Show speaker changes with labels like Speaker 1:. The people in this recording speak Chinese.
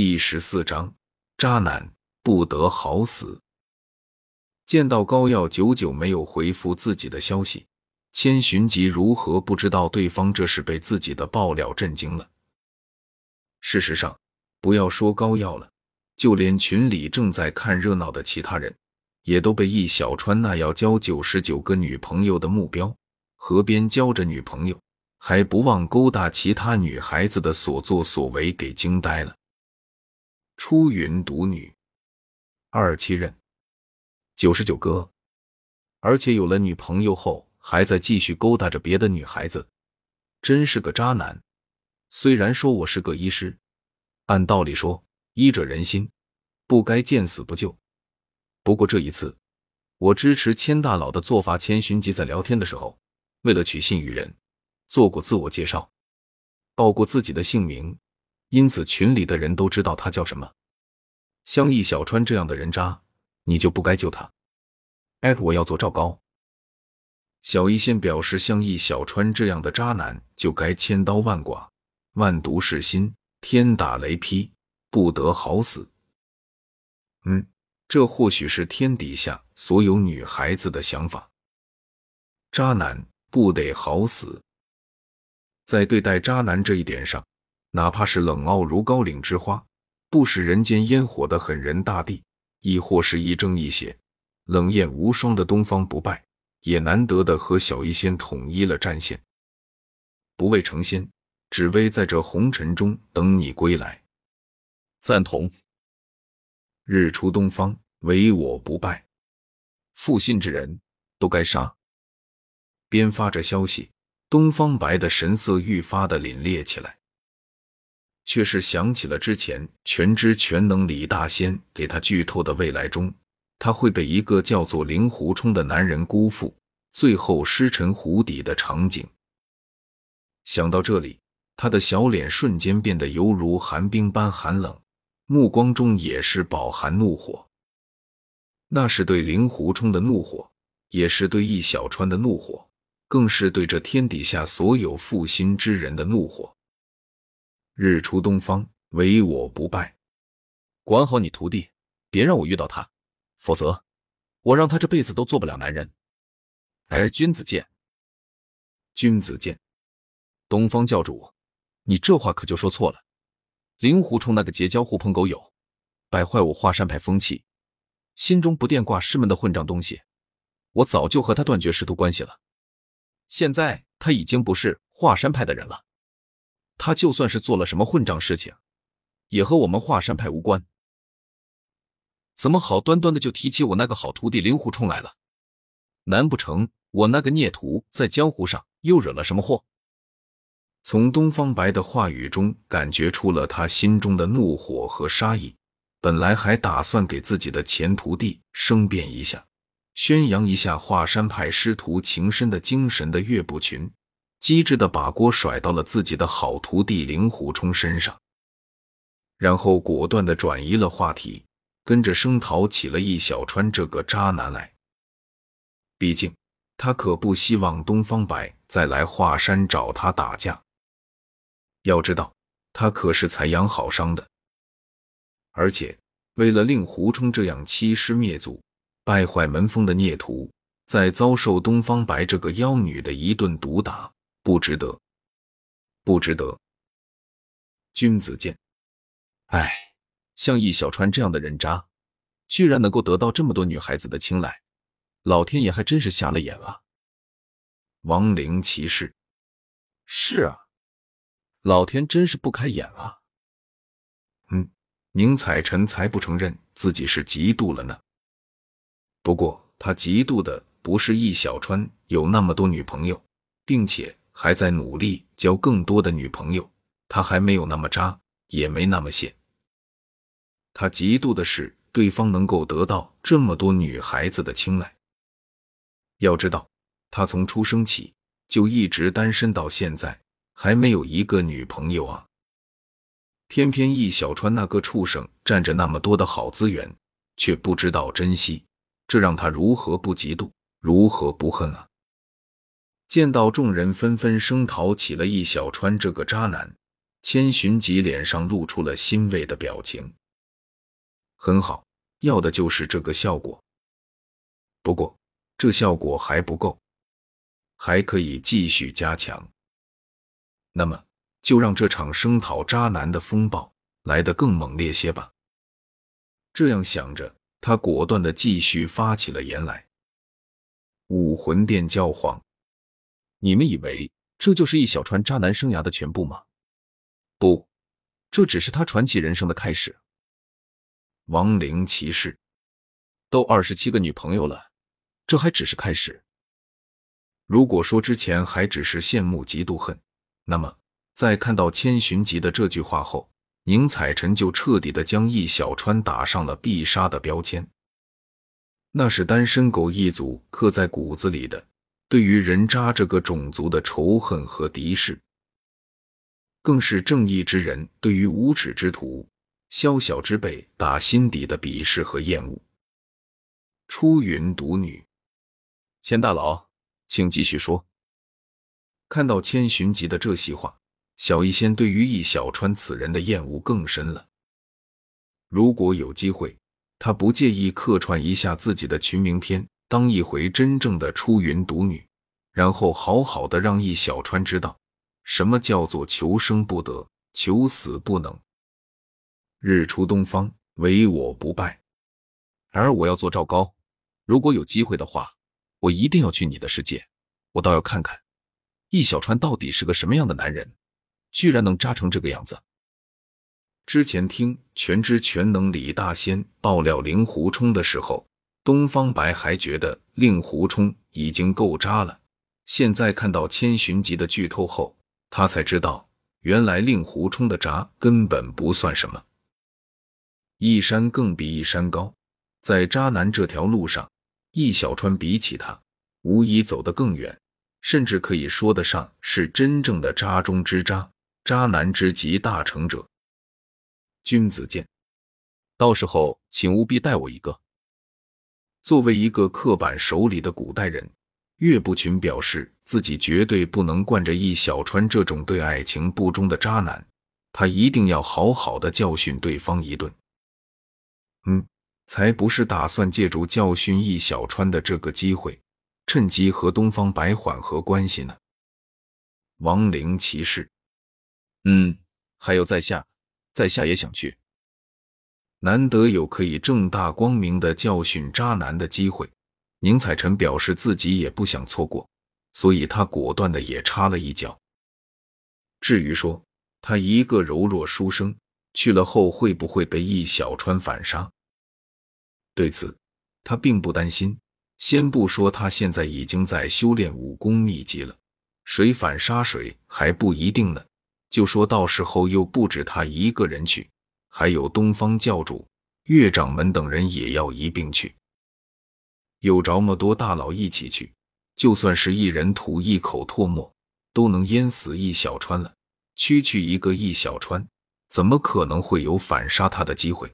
Speaker 1: 第十四章，渣男不得好死。见到高耀久久没有回复自己的消息，千寻疾如何不知道对方这是被自己的爆料震惊了？事实上，不要说高耀了，就连群里正在看热闹的其他人，也都被易小川那要交九十九个女朋友的目标，河边交着女朋友，还不忘勾搭其他女孩子的所作所为给惊呆了。出云独女，二七任，九十九哥，而且有了女朋友后，还在继续勾搭着别的女孩子，真是个渣男。虽然说我是个医师，按道理说医者仁心，不该见死不救。不过这一次，我支持千大佬的做法。千寻疾在聊天的时候，为了取信于人，做过自我介绍，报过自己的姓名。因此，群里的人都知道他叫什么。像易小川这样的人渣，你就不该救他。艾特我要做赵高。小一仙表示，像易小川这样的渣男，就该千刀万剐，万毒噬心，天打雷劈，不得好死。嗯，这或许是天底下所有女孩子的想法。渣男不得好死。在对待渣男这一点上。哪怕是冷傲如高岭之花，不食人间烟火的狠人大帝，亦或是亦正亦邪、冷艳无双的东方不败，也难得的和小医仙统一了战线。不为成仙，只为在这红尘中等你归来。赞同。日出东方，唯我不败。负信之人都该杀。边发着消息，东方白的神色愈发的凛冽起来。却是想起了之前全知全能李大仙给他剧透的未来中，他会被一个叫做令狐冲的男人辜负，最后尸沉湖底的场景。想到这里，他的小脸瞬间变得犹如寒冰般寒冷，目光中也是饱含怒火。那是对令狐冲的怒火，也是对易小川的怒火，更是对这天底下所有负心之人的怒火。日出东方，唯我不败。管好你徒弟，别让我遇到他，否则我让他这辈子都做不了男人。哎，君子剑，君子剑，东方教主，你这话可就说错了。令狐冲那个结交狐朋狗友，败坏我华山派风气，心中不惦挂师门的混账东西，我早就和他断绝师徒关系了。现在他已经不是华山派的人了。他就算是做了什么混账事情，也和我们华山派无关。怎么好端端的就提起我那个好徒弟令狐冲来了？难不成我那个孽徒在江湖上又惹了什么祸？从东方白的话语中感觉出了他心中的怒火和杀意。本来还打算给自己的前徒弟申辩一下，宣扬一下华山派师徒情深的精神的岳不群。机智的把锅甩到了自己的好徒弟令狐冲身上，然后果断的转移了话题，跟着声讨起了易小川这个渣男来。毕竟他可不希望东方白再来华山找他打架。要知道，他可是才养好伤的，而且为了令狐冲这样欺师灭祖、败坏门风的孽徒，在遭受东方白这个妖女的一顿毒打。不值得，不值得。君子剑，哎，像易小川这样的人渣，居然能够得到这么多女孩子的青睐，老天爷还真是瞎了眼啊！亡灵骑士，是啊，老天真是不开眼啊！嗯，宁采臣才不承认自己是嫉妒了呢。不过他嫉妒的不是易小川有那么多女朋友，并且。还在努力交更多的女朋友，他还没有那么渣，也没那么贱。他嫉妒的是对方能够得到这么多女孩子的青睐。要知道，他从出生起就一直单身到现在，还没有一个女朋友啊！偏偏易小川那个畜生占着那么多的好资源，却不知道珍惜，这让他如何不嫉妒，如何不恨啊！见到众人纷纷声讨起了易小川这个渣男，千寻疾脸上露出了欣慰的表情。很好，要的就是这个效果。不过，这效果还不够，还可以继续加强。那么，就让这场声讨渣男的风暴来得更猛烈些吧。这样想着，他果断的继续发起了言来。武魂殿教皇，
Speaker 2: 你们以为这就是易小川渣男生涯的全部吗？不，这只是他传奇人生的开始。
Speaker 1: 亡灵骑士，
Speaker 2: 都二十七个女朋友了，这还只是开始。
Speaker 1: 如果说之前还只是羡慕嫉妒恨，那么在看到千寻疾的这句话后，宁采臣就彻底的将易小川打上了必杀的标签。那是单身狗一族刻在骨子里的对于人渣这个种族的仇恨和敌视，更是正义之人对于无耻之徒、宵小之辈打心底的鄙视和厌恶。出云独女，
Speaker 2: 千大佬，请继续说。
Speaker 1: 看到千寻疾的这席话，小医仙对于易小川此人的厌恶更深了。如果有机会。他不介意客串一下自己的群名片，当一回真正的出云独女，然后好好的让易小川知道什么叫做求生不得，求死不能。日出东方，唯我不败。
Speaker 2: 而我要做赵高，如果有机会的话，我一定要去你的世界，我倒要看看易小川到底是个什么样的男人，居然能渣成这个样子。
Speaker 1: 之前听全知全能李大仙爆料令狐冲的时候，东方白还觉得令狐冲已经够渣了。现在看到千寻疾的剧透后，他才知道原来令狐冲的渣根本不算什么。一山更比一山高，在渣男这条路上，易小川比起他，无疑走得更远，甚至可以说得上是真正的渣中之渣，渣男之极大成者。君子剑，
Speaker 2: 到时候请务必带我一个。
Speaker 1: 作为一个刻板守礼的古代人，岳不群表示自己绝对不能惯着易小川这种对爱情不忠的渣男，他一定要好好的教训对方一顿。嗯，才不是打算借助教训易小川的这个机会，趁机和东方白缓和关系呢。亡灵骑士，
Speaker 2: 嗯，还有在下。在下也想去。
Speaker 1: 难得有可以正大光明的教训渣男的机会，宁采臣表示自己也不想错过，所以他果断的也插了一脚。至于说他一个柔弱书生去了后会不会被易小川反杀，对此他并不担心。先不说他现在已经在修炼武功秘籍了，谁反杀谁还不一定呢。就说到时候又不止他一个人去，还有东方教主、岳掌门等人也要一并去。有着么多大佬一起去，就算是一人吐一口唾沫，都能淹死一小川了。区区一个一小川，怎么可能会有反杀他的机会？